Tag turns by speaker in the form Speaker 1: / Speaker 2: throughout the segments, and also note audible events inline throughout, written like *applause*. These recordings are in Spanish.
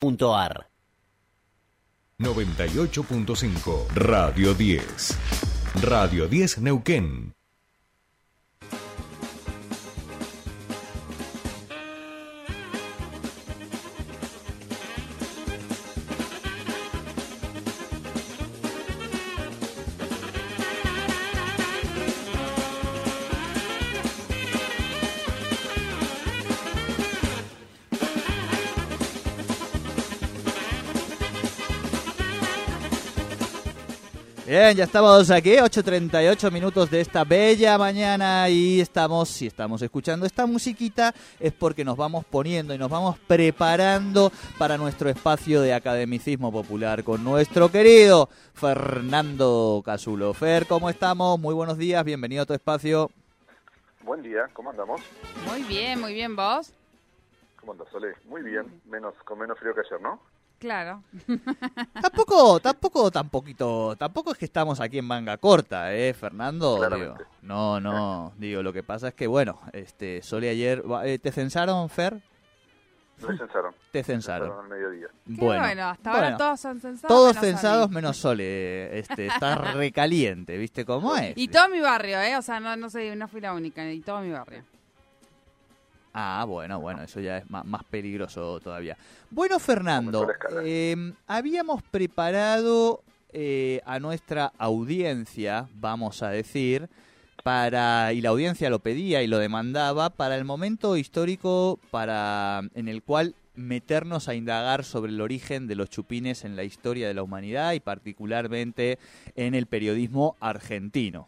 Speaker 1: 98.5 Radio 10. Radio 10 Neuquén.
Speaker 2: Bien, ya estamos aquí, 8.38 minutos de esta bella mañana y estamos, si estamos escuchando esta musiquita es porque nos vamos poniendo y nos vamos preparando para nuestro espacio de academicismo popular con nuestro querido Fernando Casulo. Fer, ¿cómo estamos? Muy buenos días, bienvenido a tu espacio.
Speaker 3: Buen día, ¿cómo andamos?
Speaker 4: Muy bien, muy bien, ¿vos?
Speaker 3: ¿Cómo andas, Sole? Muy bien, menos con menos frío que ayer, ¿no?
Speaker 4: Claro. *laughs*
Speaker 2: Tampoco, tampoco, tampoco, tampoco es que estamos aquí en manga corta, ¿eh, Fernando? Digo, no, no, digo, lo que pasa es que, bueno, este, Sole ayer, eh, ¿te censaron, Fer?
Speaker 3: Me censaron.
Speaker 2: Te censaron.
Speaker 3: al mediodía.
Speaker 4: Qué bueno, hasta ahora
Speaker 2: bueno.
Speaker 4: todos son censados.
Speaker 2: Todos
Speaker 4: menos
Speaker 2: censados menos Sole, este, está *laughs* recaliente, ¿viste cómo es?
Speaker 4: Y todo mi barrio, ¿eh? O sea, no, no, soy, no fui la única, y todo mi barrio.
Speaker 2: Ah, bueno, bueno, eso ya es ma- más, peligroso todavía. Bueno, Fernando, eh, habíamos preparado eh, a nuestra audiencia, vamos a decir, para y la audiencia lo pedía y lo demandaba para el momento histórico para en el cual meternos a indagar sobre el origen de los chupines en la historia de la humanidad y particularmente en el periodismo argentino.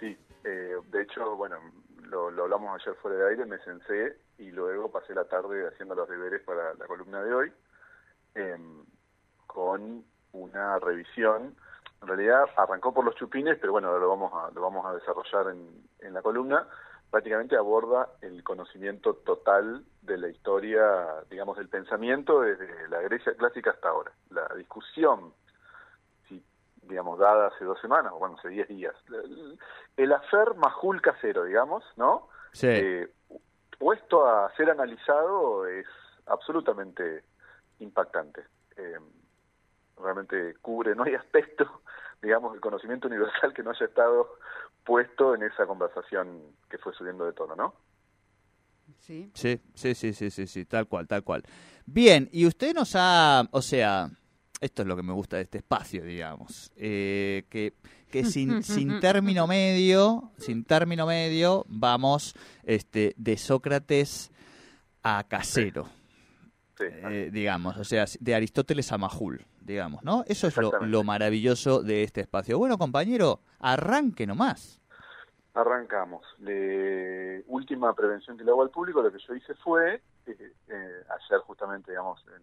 Speaker 3: Sí, eh, de hecho, bueno, lo, hablamos ayer fuera de aire, me censé y luego pasé la tarde haciendo los deberes para la columna de hoy em, con una revisión. En realidad arrancó por los chupines, pero bueno, lo vamos a, lo vamos a desarrollar en, en la columna. Prácticamente aborda el conocimiento total de la historia, digamos, del pensamiento desde la Grecia clásica hasta ahora. La discusión si, digamos, dada hace dos semanas, o bueno, hace diez días. El, afer majul casero, digamos, ¿no?
Speaker 2: Sí.
Speaker 3: Eh, puesto a ser analizado es absolutamente impactante. Eh, realmente cubre, no hay aspecto, *laughs* digamos, del conocimiento universal que no haya estado puesto en esa conversación que fue subiendo de tono, ¿no?
Speaker 4: Sí.
Speaker 2: Sí, sí, sí, sí, sí, sí, tal cual, tal cual. Bien, y usted nos ha, o sea, esto es lo que me gusta de este espacio, digamos, eh, que, que *laughs* sin, sin *laughs* término medio, sin término medio, vamos este, de Sócrates a Casero,
Speaker 3: Sí,
Speaker 2: eh, digamos, o sea, de Aristóteles a Majul, digamos, ¿no? Eso es lo maravilloso de este espacio. Bueno, compañero, arranque nomás.
Speaker 3: Arrancamos. Le- última prevención que le hago al público, lo que yo hice fue, eh, eh, ayer justamente, digamos, en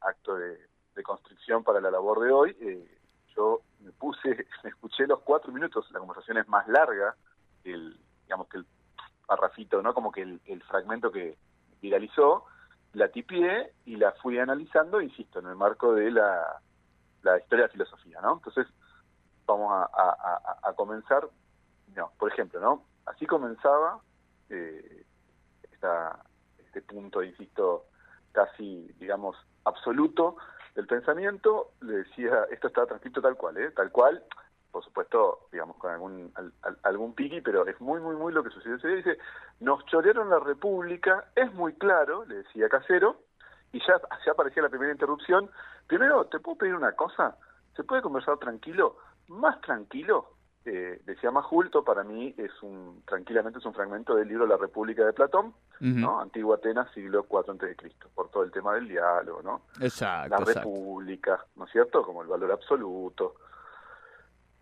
Speaker 3: acto de, de constricción para la labor de hoy, eh, yo me puse, *laughs* me escuché los cuatro minutos, la conversación es más larga, el, digamos que el parrafito, ¿no? Como que el, fragmento que viralizó, la tipié y la fui analizando, insisto, en el marco de la, la historia de la filosofía, ¿no? Entonces, vamos a, comenzar no, por ejemplo, ¿no? Así comenzaba eh, este punto, insisto, casi, digamos, absoluto del pensamiento. Le decía, esto está transcrito tal cual, ¿eh? Tal cual, por supuesto, digamos, con algún al- al- algún piqui, pero es muy, muy, muy lo que sucedió. Dice, nos chorearon la República, es muy claro, le decía Casero, y ya, ya aparecía la primera interrupción. Primero, ¿te puedo pedir una cosa? ¿Se puede conversar tranquilo? Más tranquilo, eh, decía Majulto, para mí es un, tranquilamente es un fragmento del libro La República de Platón,
Speaker 2: Ujú.
Speaker 3: ¿no? Antigua Atenas, siglo IV antes de Cristo, por todo el tema del diálogo, ¿no?
Speaker 2: Exacto,
Speaker 3: La
Speaker 2: exacto.
Speaker 3: República, ¿no es cierto? Como el valor absoluto.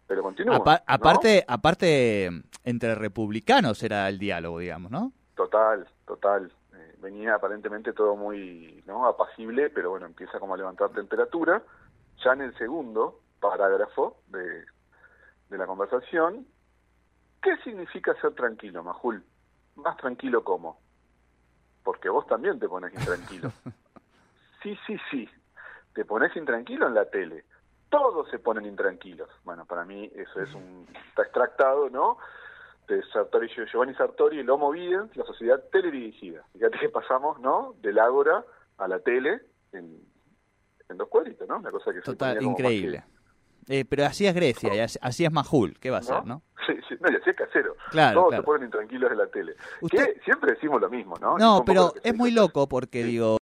Speaker 3: Pero continúa.
Speaker 2: Apa-
Speaker 3: ¿no?
Speaker 2: aparte, aparte, entre republicanos era el diálogo, digamos, ¿no?
Speaker 3: Total, total. Eh, venía aparentemente todo muy no apacible, pero bueno, empieza como a levantar temperatura. Ya en el segundo parágrafo de, de la conversación, ¿qué significa ser tranquilo, Majul? Más tranquilo cómo? Porque vos también te pones intranquilo. *laughs* sí, sí, sí. Te pones intranquilo en la tele. Todos se ponen intranquilos. Bueno, para mí eso es un... Está extractado, ¿no? de Sartori, Giovanni Sartori, el Homo Videns, la sociedad teledirigida. Fíjate que pasamos, ¿no? Del ágora a la tele en, en dos cuadritos, ¿no? Una cosa que
Speaker 2: Total, increíble. Eh, pero así es Grecia, y así, es Majul, ¿qué va a ser, no?
Speaker 3: Sí, sí, no, y así es casero.
Speaker 2: Claro,
Speaker 3: Todos
Speaker 2: claro.
Speaker 3: se ponen intranquilos de la tele.
Speaker 2: Usted-
Speaker 3: Que siempre decimos lo mismo, ¿no?
Speaker 2: No, pero es muy loco porque, digo,